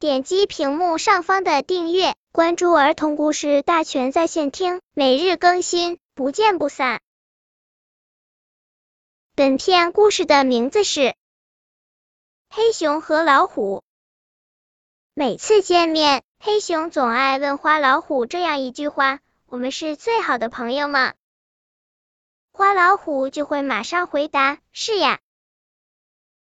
点击屏幕上方的订阅，关注儿童故事大全在线听，每日更新，不见不散。本片故事的名字是《黑熊和老虎》。每次见面，黑熊总爱问花老虎这样一句话：“我们是最好的朋友吗？”花老虎就会马上回答：“是呀。”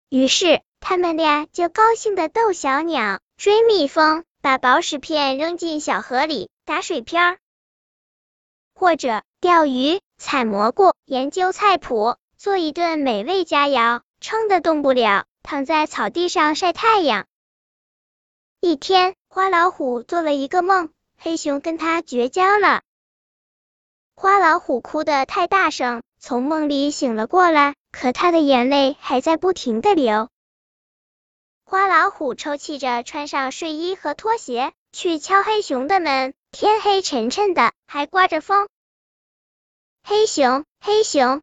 于是，他们俩就高兴的逗小鸟、追蜜蜂、把宝石片扔进小河里、打水漂，或者钓鱼、采蘑菇、研究菜谱、做一顿美味佳肴，撑得动不了，躺在草地上晒太阳。一天，花老虎做了一个梦，黑熊跟他绝交了。花老虎哭得太大声，从梦里醒了过来。可他的眼泪还在不停的流。花老虎抽泣着穿上睡衣和拖鞋去敲黑熊的门。天黑沉沉的，还刮着风。黑熊，黑熊！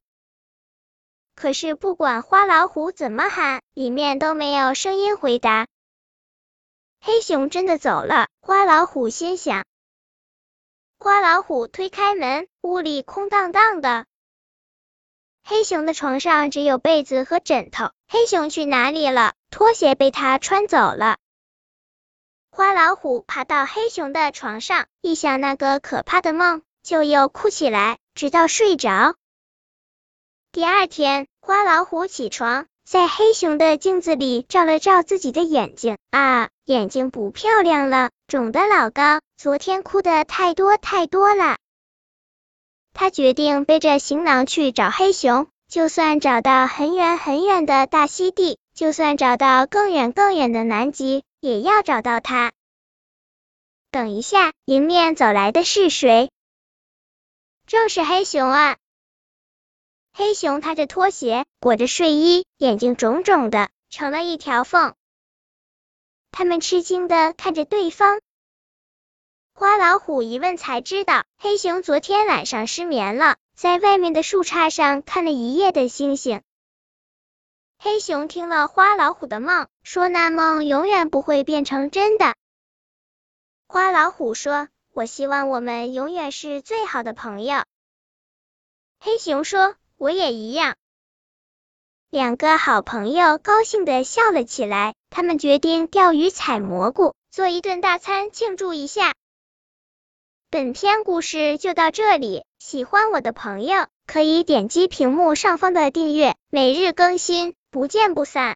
可是不管花老虎怎么喊，里面都没有声音回答。黑熊真的走了，花老虎心想。花老虎推开门，屋里空荡荡的。黑熊的床上只有被子和枕头，黑熊去哪里了？拖鞋被他穿走了。花老虎爬到黑熊的床上，一想那个可怕的梦，就又哭起来，直到睡着。第二天，花老虎起床，在黑熊的镜子里照了照自己的眼睛，啊，眼睛不漂亮了，肿得老高，昨天哭的太多太多了。他决定背着行囊去找黑熊，就算找到很远很远的大溪地，就算找到更远更远的南极，也要找到他。等一下，迎面走来的是谁？正是黑熊啊！黑熊踏着拖鞋，裹着睡衣，眼睛肿肿的，成了一条缝。他们吃惊的看着对方。花老虎一问才知道，黑熊昨天晚上失眠了，在外面的树杈上看了一夜的星星。黑熊听了花老虎的梦，说那梦永远不会变成真的。花老虎说：“我希望我们永远是最好的朋友。”黑熊说：“我也一样。”两个好朋友高兴的笑了起来。他们决定钓鱼、采蘑菇，做一顿大餐庆祝一下。本篇故事就到这里，喜欢我的朋友可以点击屏幕上方的订阅，每日更新，不见不散。